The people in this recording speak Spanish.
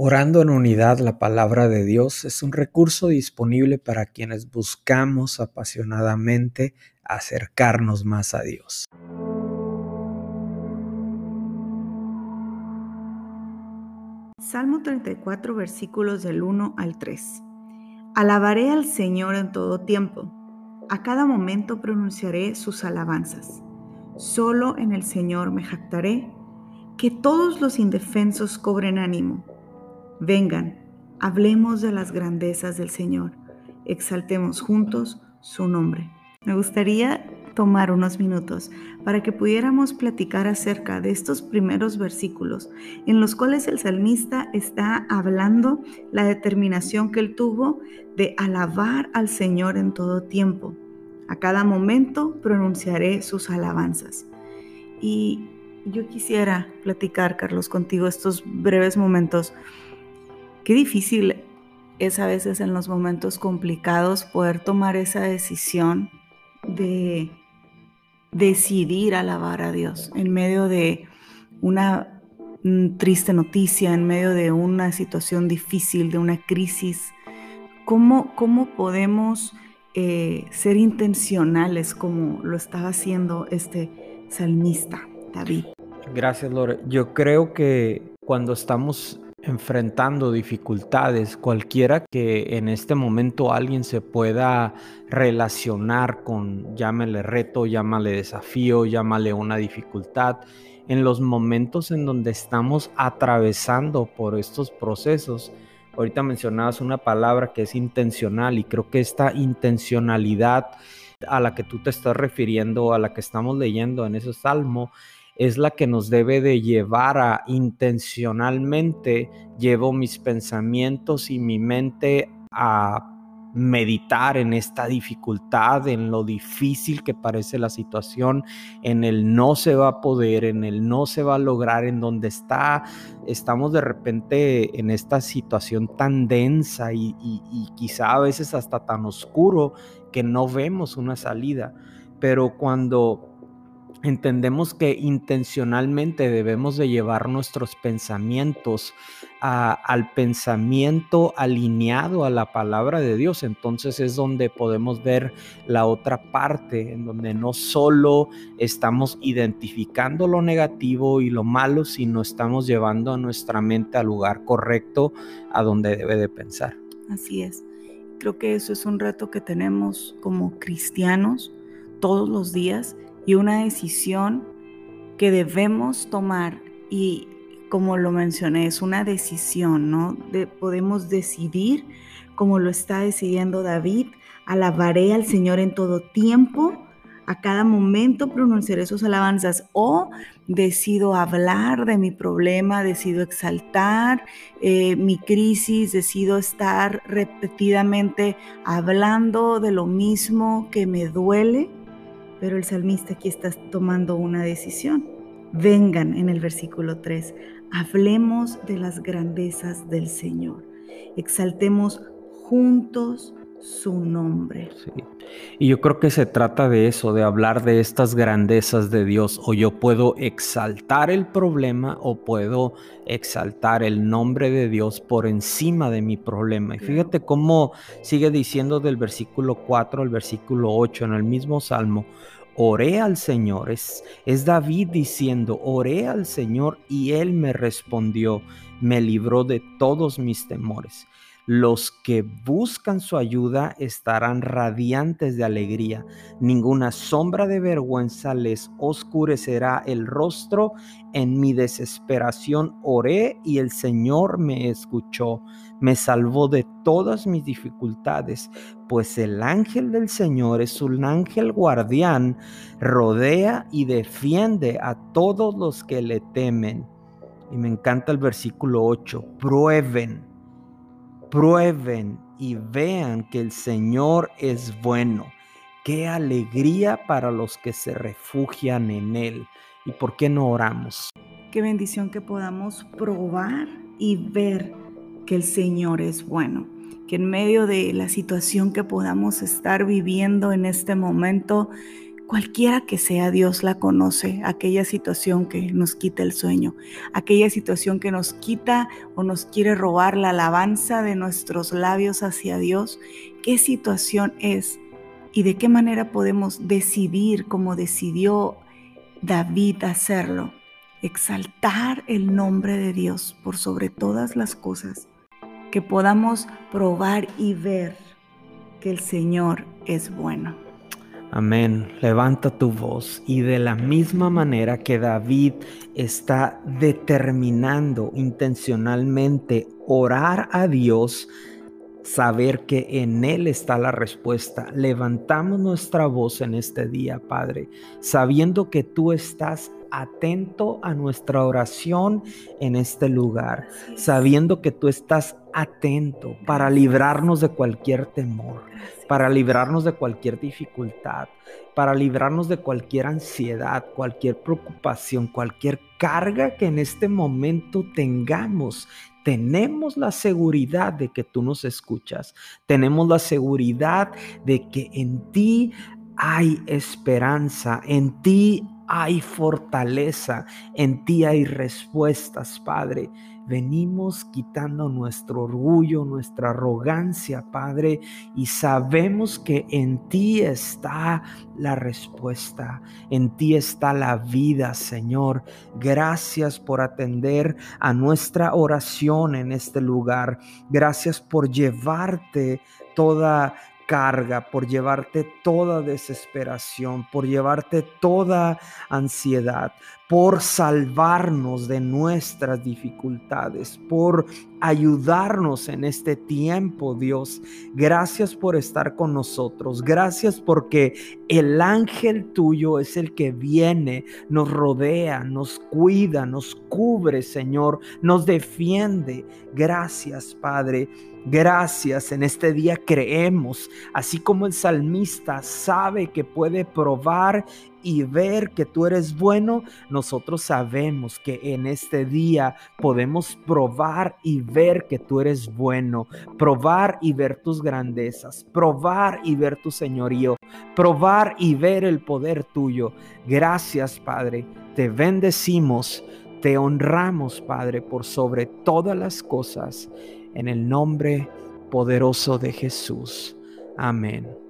Orando en unidad la palabra de Dios es un recurso disponible para quienes buscamos apasionadamente acercarnos más a Dios. Salmo 34 versículos del 1 al 3. Alabaré al Señor en todo tiempo. A cada momento pronunciaré sus alabanzas. Solo en el Señor me jactaré. Que todos los indefensos cobren ánimo Vengan, hablemos de las grandezas del Señor, exaltemos juntos su nombre. Me gustaría tomar unos minutos para que pudiéramos platicar acerca de estos primeros versículos en los cuales el salmista está hablando la determinación que él tuvo de alabar al Señor en todo tiempo. A cada momento pronunciaré sus alabanzas. Y yo quisiera platicar, Carlos, contigo estos breves momentos Qué difícil es a veces en los momentos complicados poder tomar esa decisión de decidir alabar a Dios en medio de una mm, triste noticia, en medio de una situación difícil, de una crisis. ¿Cómo, cómo podemos eh, ser intencionales como lo estaba haciendo este salmista, David? Gracias, Lore. Yo creo que cuando estamos enfrentando dificultades, cualquiera que en este momento alguien se pueda relacionar con, llámale reto, llámale desafío, llámale una dificultad, en los momentos en donde estamos atravesando por estos procesos. Ahorita mencionabas una palabra que es intencional y creo que esta intencionalidad a la que tú te estás refiriendo, a la que estamos leyendo en ese salmo, es la que nos debe de llevar a intencionalmente llevo mis pensamientos y mi mente a meditar en esta dificultad, en lo difícil que parece la situación, en el no se va a poder, en el no se va a lograr, en donde está, estamos de repente en esta situación tan densa y, y quizá a veces hasta tan oscuro que no vemos una salida. Pero cuando entendemos que intencionalmente debemos de llevar nuestros pensamientos al pensamiento alineado a la palabra de Dios. Entonces es donde podemos ver la otra parte, en donde no solo estamos identificando lo negativo y lo malo, sino estamos llevando a nuestra mente al lugar correcto, a donde debe de pensar. Así es. Creo que eso es un reto que tenemos como cristianos todos los días y una decisión que debemos tomar y como lo mencioné, es una decisión, ¿no? De, podemos decidir, como lo está decidiendo David, alabaré al Señor en todo tiempo, a cada momento pronunciaré sus alabanzas o decido hablar de mi problema, decido exaltar eh, mi crisis, decido estar repetidamente hablando de lo mismo que me duele pero el salmista aquí está tomando una decisión. Vengan en el versículo 3, hablemos de las grandezas del Señor, exaltemos juntos su nombre. Y yo creo que se trata de eso, de hablar de estas grandezas de Dios. O yo puedo exaltar el problema o puedo exaltar el nombre de Dios por encima de mi problema. Y fíjate cómo sigue diciendo del versículo 4 al versículo 8 en el mismo salmo. Oré al Señor, es, es David diciendo, oré al Señor y Él me respondió, me libró de todos mis temores. Los que buscan su ayuda estarán radiantes de alegría. Ninguna sombra de vergüenza les oscurecerá el rostro. En mi desesperación oré y el Señor me escuchó. Me salvó de todas mis dificultades, pues el ángel del Señor es un ángel guardián, rodea y defiende a todos los que le temen. Y me encanta el versículo 8. Prueben prueben y vean que el Señor es bueno. Qué alegría para los que se refugian en Él. ¿Y por qué no oramos? Qué bendición que podamos probar y ver que el Señor es bueno. Que en medio de la situación que podamos estar viviendo en este momento, Cualquiera que sea, Dios la conoce, aquella situación que nos quita el sueño, aquella situación que nos quita o nos quiere robar la alabanza de nuestros labios hacia Dios. ¿Qué situación es? ¿Y de qué manera podemos decidir como decidió David hacerlo? Exaltar el nombre de Dios por sobre todas las cosas, que podamos probar y ver que el Señor es bueno. Amén. Levanta tu voz y de la misma manera que David está determinando intencionalmente orar a Dios, saber que en Él está la respuesta. Levantamos nuestra voz en este día, Padre, sabiendo que tú estás atento a nuestra oración en este lugar, sabiendo que tú estás atento para librarnos de cualquier temor, para librarnos de cualquier dificultad, para librarnos de cualquier ansiedad, cualquier preocupación, cualquier carga que en este momento tengamos. Tenemos la seguridad de que tú nos escuchas. Tenemos la seguridad de que en ti hay esperanza, en ti hay fortaleza, en ti hay respuestas, Padre. Venimos quitando nuestro orgullo, nuestra arrogancia, Padre, y sabemos que en ti está la respuesta, en ti está la vida, Señor. Gracias por atender a nuestra oración en este lugar. Gracias por llevarte toda carga, por llevarte toda desesperación, por llevarte toda ansiedad, por salvarnos de nuestras dificultades, por ayudarnos en este tiempo, Dios. Gracias por estar con nosotros. Gracias porque el ángel tuyo es el que viene, nos rodea, nos cuida, nos cubre, Señor, nos defiende. Gracias, Padre. Gracias, en este día creemos, así como el salmista sabe que puede probar y ver que tú eres bueno, nosotros sabemos que en este día podemos probar y ver que tú eres bueno, probar y ver tus grandezas, probar y ver tu señorío, probar y ver el poder tuyo. Gracias, Padre, te bendecimos, te honramos, Padre, por sobre todas las cosas, en el nombre poderoso de Jesús. Amén.